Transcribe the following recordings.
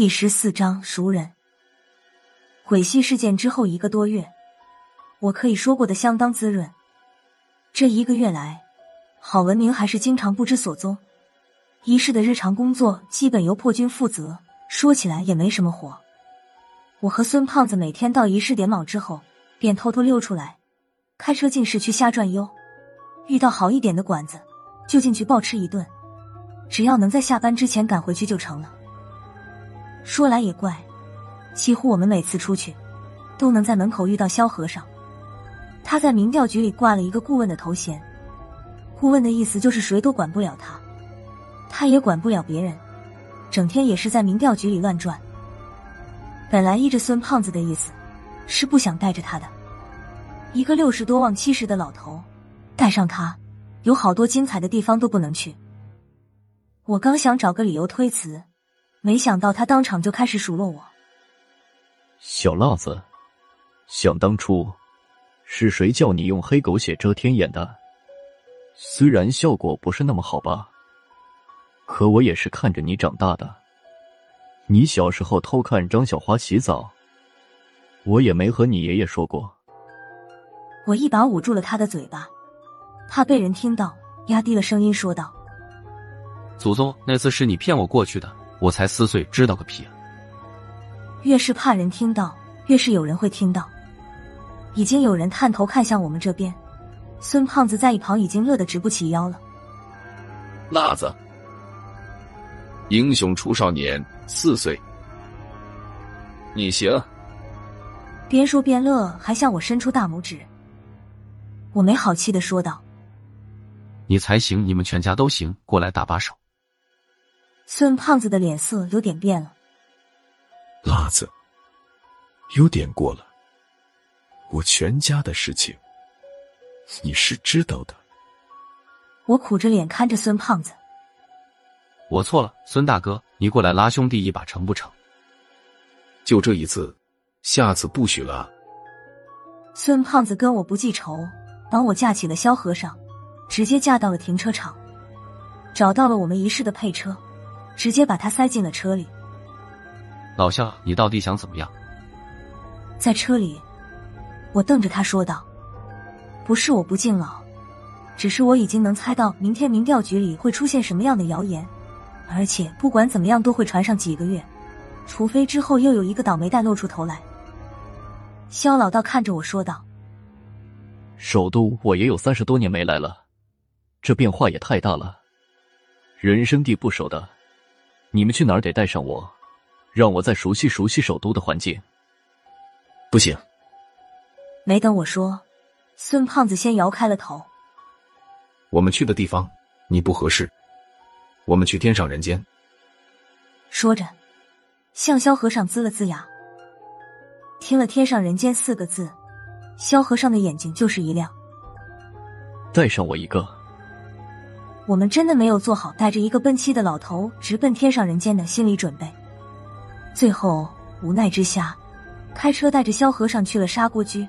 第十四章熟人。鬼系事件之后一个多月，我可以说过得相当滋润。这一个月来，郝文明还是经常不知所踪，一室的日常工作基本由破军负责，说起来也没什么活。我和孙胖子每天到仪式点卯之后，便偷偷溜出来，开车进市区瞎转悠，遇到好一点的馆子，就进去暴吃一顿。只要能在下班之前赶回去就成了。说来也怪，几乎我们每次出去，都能在门口遇到萧和尚。他在民调局里挂了一个顾问的头衔，顾问的意思就是谁都管不了他，他也管不了别人，整天也是在民调局里乱转。本来依着孙胖子的意思，是不想带着他的，一个六十多望七十的老头，带上他，有好多精彩的地方都不能去。我刚想找个理由推辞，没想到他当场就开始数落我：“小辣子，想当初是谁叫你用黑狗血遮天眼的？虽然效果不是那么好吧，可我也是看着你长大的。你小时候偷看张小花洗澡，我也没和你爷爷说过。”我一把捂住了他的嘴巴，怕被人听到，压低了声音说道。祖宗，那次是你骗我过去的，我才四岁，知道个屁啊！越是怕人听到，越是有人会听到。已经有人探头看向我们这边，孙胖子在一旁已经乐得直不起腰了。辣子，英雄出少年，四岁，你行。边说边乐，还向我伸出大拇指。我没好气的说道：“你才行，你们全家都行，过来搭把手。”孙胖子的脸色有点变了。辣子，有点过了。我全家的事情，你是知道的。我苦着脸看着孙胖子。我错了，孙大哥，你过来拉兄弟一把成不成？就这一次，下次不许了。孙胖子跟我不记仇，帮我架起了萧和尚，直接架到了停车场，找到了我们一室的配车。直接把他塞进了车里。老肖，你到底想怎么样？在车里，我瞪着他说道：“不是我不敬老，只是我已经能猜到明天民调局里会出现什么样的谣言，而且不管怎么样都会传上几个月，除非之后又有一个倒霉蛋露出头来。”肖老道看着我说道：“首都我也有三十多年没来了，这变化也太大了，人生地不熟的。”你们去哪儿得带上我，让我再熟悉熟悉首都的环境。不行，没等我说，孙胖子先摇开了头。我们去的地方你不合适，我们去天上人间。说着，向萧和尚呲了呲牙。听了“天上人间”四个字，萧和尚的眼睛就是一亮。带上我一个。我们真的没有做好带着一个奔七的老头直奔天上人间的心理准备，最后无奈之下，开车带着萧和尚去了砂锅居，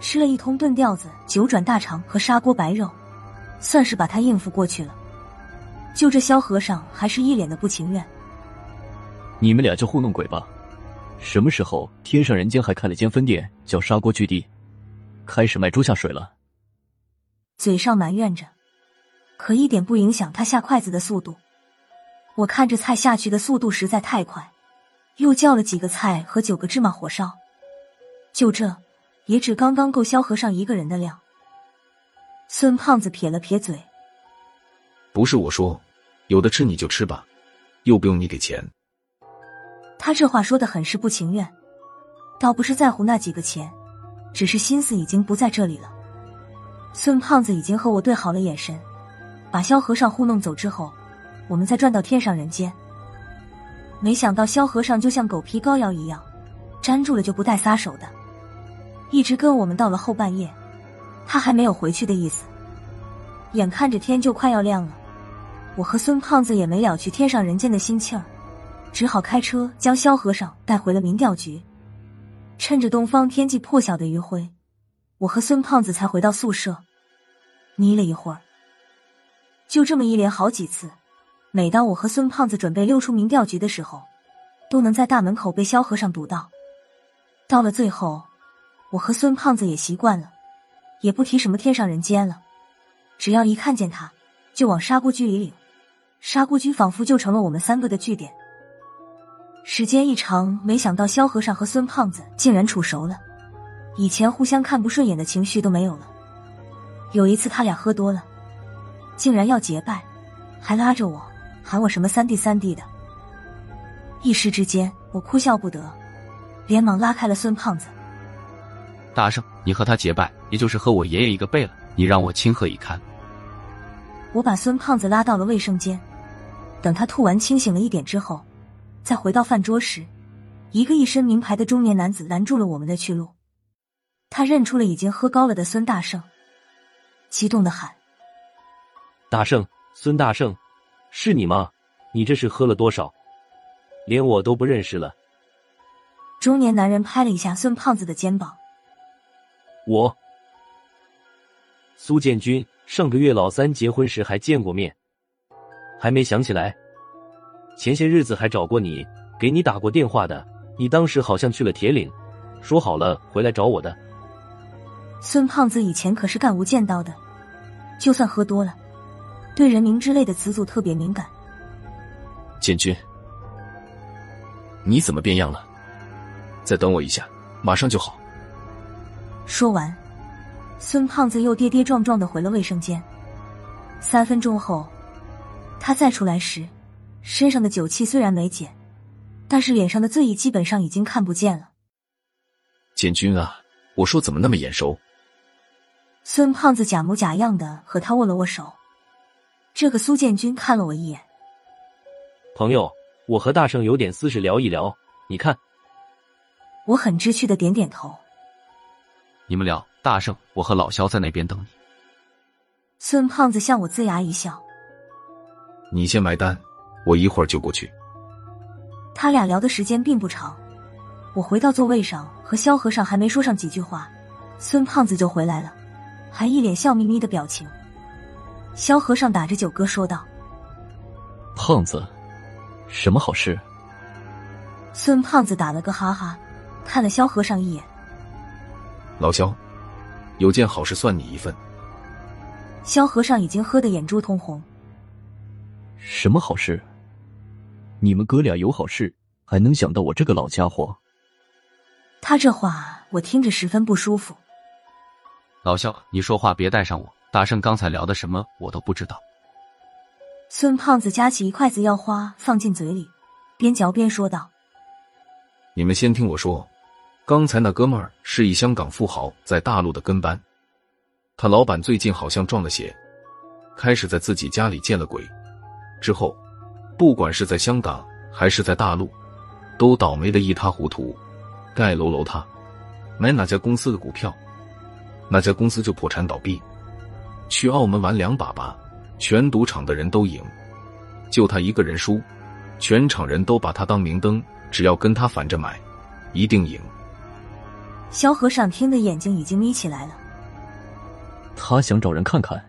吃了一通炖吊子、九转大肠和砂锅白肉，算是把他应付过去了。就这萧和尚还是一脸的不情愿。你们俩就糊弄鬼吧！什么时候天上人间还开了间分店叫砂锅居地，开始卖猪下水了？嘴上埋怨着。可一点不影响他下筷子的速度。我看着菜下去的速度实在太快，又叫了几个菜和九个芝麻火烧。就这，也只刚刚够萧和尚一个人的量。孙胖子撇了撇嘴：“不是我说，有的吃你就吃吧，又不用你给钱。”他这话说的很是不情愿，倒不是在乎那几个钱，只是心思已经不在这里了。孙胖子已经和我对好了眼神。把萧和尚糊弄走之后，我们再转到天上人间。没想到萧和尚就像狗皮膏药一样，粘住了就不带撒手的，一直跟我们到了后半夜，他还没有回去的意思。眼看着天就快要亮了，我和孙胖子也没了去天上人间的心气儿，只好开车将萧和尚带回了民调局。趁着东方天际破晓的余晖，我和孙胖子才回到宿舍，眯了一会儿。就这么一连好几次，每当我和孙胖子准备溜出民调局的时候，都能在大门口被萧和尚堵到。到了最后，我和孙胖子也习惯了，也不提什么天上人间了，只要一看见他，就往砂锅居里领。砂锅居仿佛就成了我们三个的据点。时间一长，没想到萧和尚和孙胖子竟然处熟了，以前互相看不顺眼的情绪都没有了。有一次他俩喝多了，竟然要结拜，还拉着我喊我什么三弟三弟的。一时之间，我哭笑不得，连忙拉开了孙胖子。大圣，你和他结拜，也就是和我爷爷一个辈了，你让我情何以堪？我把孙胖子拉到了卫生间。等他吐完清醒了一点之后，再回到饭桌时，一个一身名牌的中年男子拦住了我们的去路。他认出了已经喝高了的孙大圣，激动的喊：“大圣，孙大圣，是你吗？你这是喝了多少？连我都不认识了。”中年男人拍了一下孙胖子的肩膀：“我，苏建军，上个月老三结婚时还见过面。”还没想起来，前些日子还找过你，给你打过电话的。你当时好像去了铁岭，说好了回来找我的。孙胖子以前可是干无间道的，就算喝多了，对人名之类的词组特别敏感。建军，你怎么变样了？再等我一下，马上就好。说完，孙胖子又跌跌撞撞的回了卫生间。三分钟后。他再出来时，身上的酒气虽然没减，但是脸上的醉意基本上已经看不见了。建军啊，我说怎么那么眼熟？孙胖子假模假样的和他握了握手。这个苏建军看了我一眼，朋友，我和大圣有点私事聊一聊，你看。我很知趣的点点头。你们聊，大圣，我和老肖在那边等你。孙胖子向我龇牙一笑。你先埋单，我一会儿就过去。他俩聊的时间并不长，我回到座位上，和萧和尚还没说上几句话，孙胖子就回来了，还一脸笑眯眯的表情。萧和尚打着酒嗝说道：“胖子，什么好事？”孙胖子打了个哈哈，看了萧和尚一眼：“老萧，有件好事算你一份。”萧和尚已经喝得眼珠通红。什么好事？你们哥俩有好事，还能想到我这个老家伙？他这话我听着十分不舒服。老萧，你说话别带上我。大圣刚才聊的什么，我都不知道。孙胖子夹起一筷子药花放进嘴里，边嚼边说道：“你们先听我说，刚才那哥们儿是一香港富豪在大陆的跟班，他老板最近好像撞了邪，开始在自己家里见了鬼。”之后，不管是在香港还是在大陆，都倒霉的一塌糊涂，盖楼楼塌，买哪家公司的股票，哪家公司就破产倒闭。去澳门玩两把吧，全赌场的人都赢，就他一个人输，全场人都把他当明灯，只要跟他反着买，一定赢。萧和尚听的眼睛已经眯起来了，他想找人看看。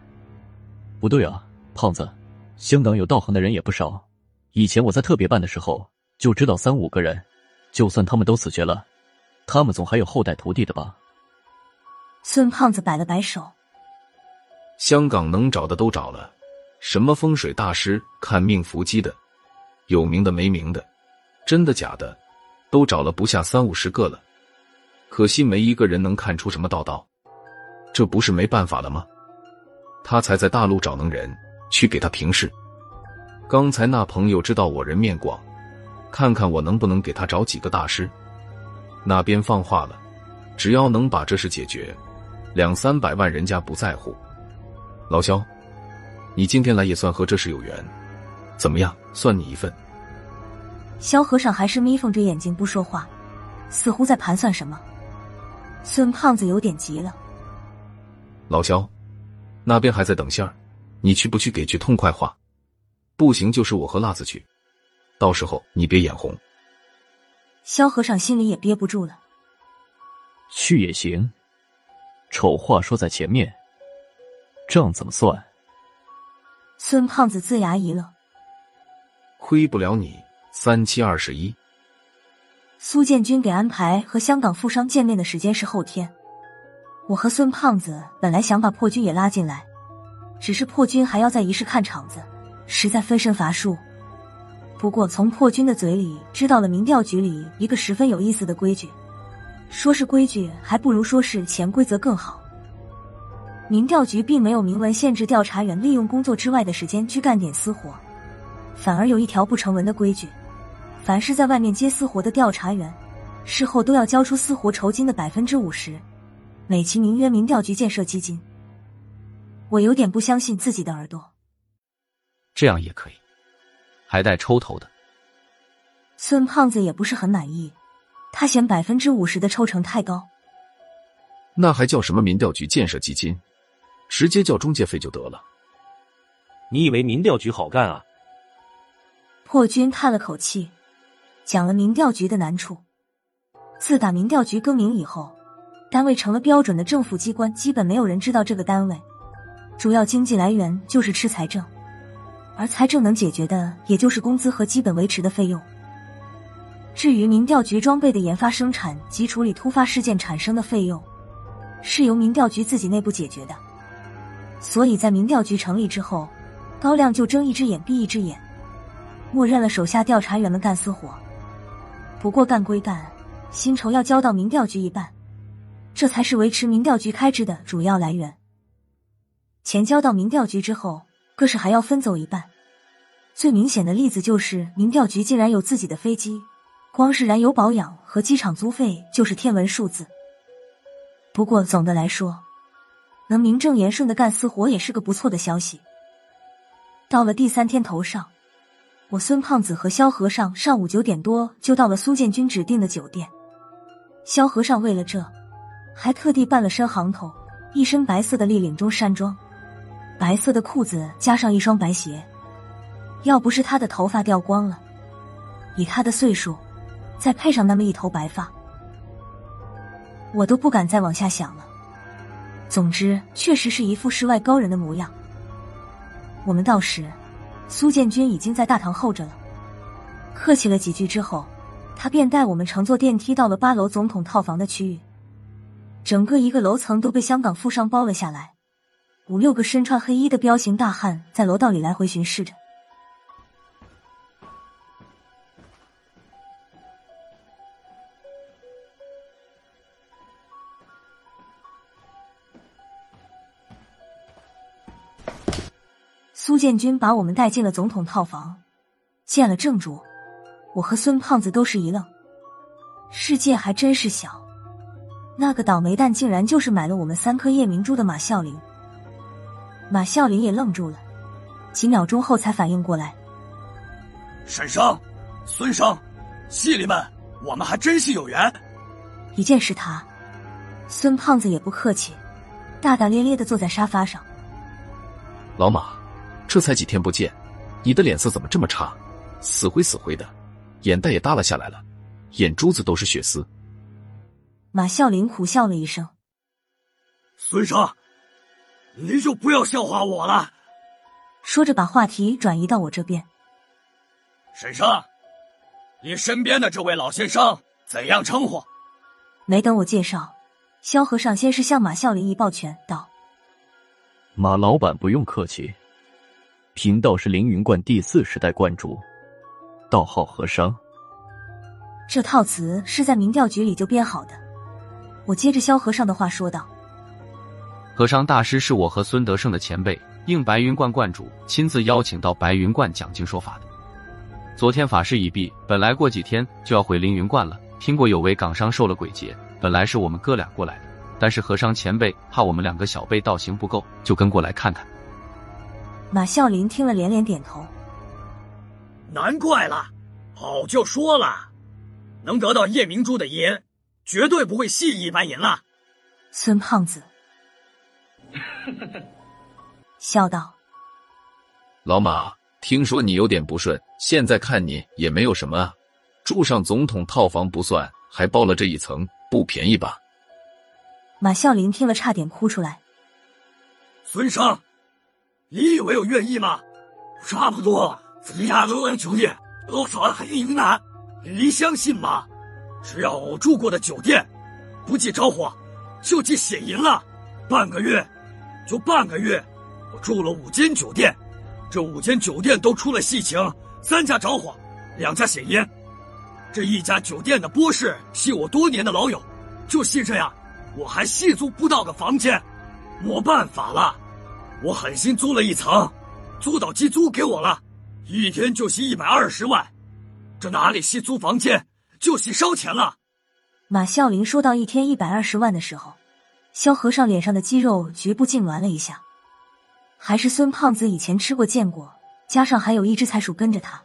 不对啊，胖子。香港有道行的人也不少，以前我在特别办的时候就知道三五个人，就算他们都死绝了，他们总还有后代徒弟的吧？孙胖子摆了摆手，香港能找的都找了，什么风水大师、看命伏击的，有名的没名的，真的假的，都找了不下三五十个了，可惜没一个人能看出什么道道，这不是没办法了吗？他才在大陆找能人。去给他平事。刚才那朋友知道我人面广，看看我能不能给他找几个大师。那边放话了，只要能把这事解决，两三百万人家不在乎。老肖，你今天来也算和这事有缘，怎么样？算你一份。萧和尚还是眯缝着眼睛不说话，似乎在盘算什么。孙胖子有点急了。老肖，那边还在等信儿。你去不去给句痛快话？不行，就是我和辣子去。到时候你别眼红。萧和尚心里也憋不住了。去也行，丑话说在前面，账怎么算？孙胖子龇牙一乐。亏不了你三七二十一，苏建军给安排和香港富商见面的时间是后天。我和孙胖子本来想把破军也拉进来，只是破军还要在仪式看场子，实在分身乏术。不过从破军的嘴里知道了民调局里一个十分有意思的规矩，说是规矩，还不如说是潜规则更好。民调局并没有明文限制调查员利用工作之外的时间去干点私活，反而有一条不成文的规矩。凡是在外面接私活的调查员，事后都要交出私活酬金的百分之五十，美其名曰民调局建设基金。我有点不相信自己的耳朵，这样也可以，还带抽头的。孙胖子也不是很满意，他嫌百分之五十的抽成太高。那还叫什么民调局建设基金？直接叫中介费就得了。你以为民调局好干啊？破军叹了口气。讲了民调局的难处。自打民调局更名以后，单位成了标准的政府机关，基本没有人知道这个单位。主要经济来源就是吃财政，而财政能解决的也就是工资和基本维持的费用。至于民调局装备的研发、生产及处理突发事件产生的费用，是由民调局自己内部解决的。所以在民调局成立之后，高亮就睁一只眼闭一只眼，默认了手下调查员们干私活。不过干归干，薪酬要交到民调局一半，这才是维持民调局开支的主要来源。钱交到民调局之后，各市还要分走一半。最明显的例子就是民调局竟然有自己的飞机，光是燃油保养和机场租费就是天文数字。不过总的来说，能名正言顺的干私活也是个不错的消息。到了第三天头上。我孙胖子和萧和尚上午九点多就到了苏建军指定的酒店。萧和尚为了这，还特地扮了身行头，一身白色的立领中山装，白色的裤子加上一双白鞋。要不是他的头发掉光了，以他的岁数，再配上那么一头白发，我都不敢再往下想了。总之，确实是一副世外高人的模样。我们到时。苏建军已经在大堂候着了，客气了几句之后，他便带我们乘坐电梯到了八楼总统套房的区域。整个一个楼层都被香港富商包了下来，五六个身穿黑衣的彪形大汉在楼道里来回巡视着。苏建军把我们带进了总统套房，见了正主，我和孙胖子都是一愣。世界还真是小，那个倒霉蛋竟然就是买了我们三颗夜明珠的马孝林。马孝林也愣住了，几秒钟后才反应过来：“沈生、孙生，戏里们，我们还真是有缘。”一见是他，孙胖子也不客气，大大咧咧的坐在沙发上。老马。这才几天不见，你的脸色怎么这么差？死灰死灰的，眼袋也耷拉下来了，眼珠子都是血丝。马啸林苦笑了一声：“孙生，你就不要笑话我了。”说着把话题转移到我这边。沈生，你身边的这位老先生怎样称呼？没等我介绍，萧和尚先是向马啸林一抱拳道：“马老板不用客气。”贫道是凌云观第四世代观主，道号和尚。这套词是在民调局里就编好的。我接着萧和尚的话说道：“和尚大师是我和孙德胜的前辈，应白云观观主亲自邀请到白云观讲经说法的。昨天法事已毕，本来过几天就要回凌云观了。听过有位港商受了鬼劫，本来是我们哥俩过来的，但是和尚前辈怕我们两个小辈道行不够，就跟过来看看。”马啸林听了连连点头，难怪了，早就说了，能得到夜明珠的银，绝对不会细一般银了。孙胖子 笑道：“老马，听说你有点不顺，现在看你也没有什么啊，住上总统套房不算，还包了这一层，不便宜吧？”马啸林听了差点哭出来，孙生。你以为我愿意吗？差不多，咱家都兄弟都少了很云南，你相信吗？只要我住过的酒店，不计着火，就计血银了。半个月，就半个月，我住了五间酒店，这五间酒店都出了细情，三家着火，两家血银。这一家酒店的波士系我多年的老友，就系这样，我还细租不到个房间，没办法了，我狠心租了一层，租到机租给我了，一天就吸一百二十万，这哪里吸租房间，就吸烧钱了。马啸林说到一天一百二十万的时候，萧和尚脸上的肌肉局部痉挛了一下，还是孙胖子以前吃过见过，加上还有一只财鼠跟着他，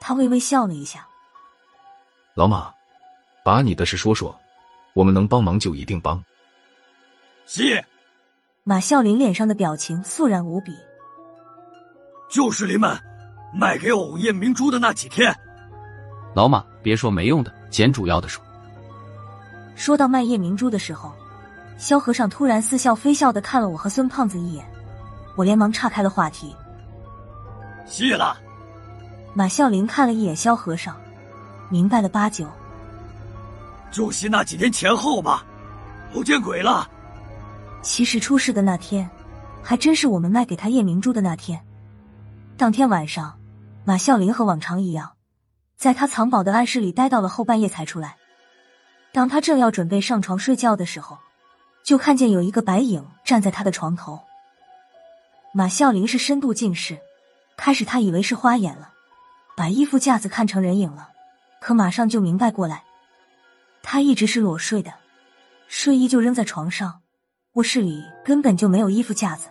他微微笑了一下。老马，把你的事说说，我们能帮忙就一定帮。谢。马啸林脸上的表情肃然无比。就是林们卖给偶夜明珠的那几天。老马，别说没用的，捡主要的说。说到卖夜明珠的时候，萧和尚突然似笑非笑的看了我和孙胖子一眼，我连忙岔开了话题。谢了。马啸林看了一眼萧和尚。明白了八九，就是那几天前后吧，不见鬼了。其实出事的那天，还真是我们卖给他夜明珠的那天。当天晚上，马啸林和往常一样，在他藏宝的暗室里待到了后半夜才出来。当他正要准备上床睡觉的时候，就看见有一个白影站在他的床头。马啸林是深度近视，开始他以为是花眼了，把衣服架子看成人影了。可马上就明白过来，他一直是裸睡的，睡衣就扔在床上，卧室里根本就没有衣服架子，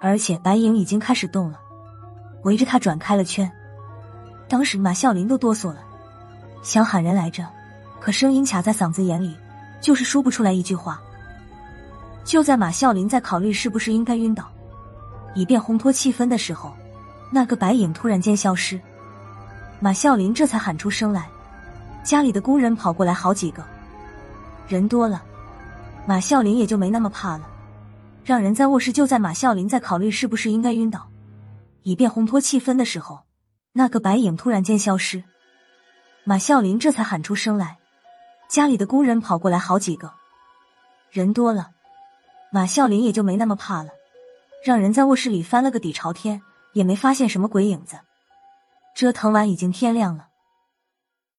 而且白影已经开始动了，围着他转开了圈。当时马啸林都哆嗦了，想喊人来着，可声音卡在嗓子眼里，就是说不出来一句话。就在马啸林在考虑是不是应该晕倒，以便烘托气氛的时候，那个白影突然间消失。马啸林这才喊出声来，家里的工人跑过来好几个，人多了，马啸林也就没那么怕了，让人在卧室。就在马啸林在考虑是不是应该晕倒，以便烘托气氛的时候，那个白影突然间消失，马啸林这才喊出声来，家里的工人跑过来好几个，人多了，马啸林也就没那么怕了，让人在卧室里翻了个底朝天，也没发现什么鬼影子。折腾完，已经天亮了。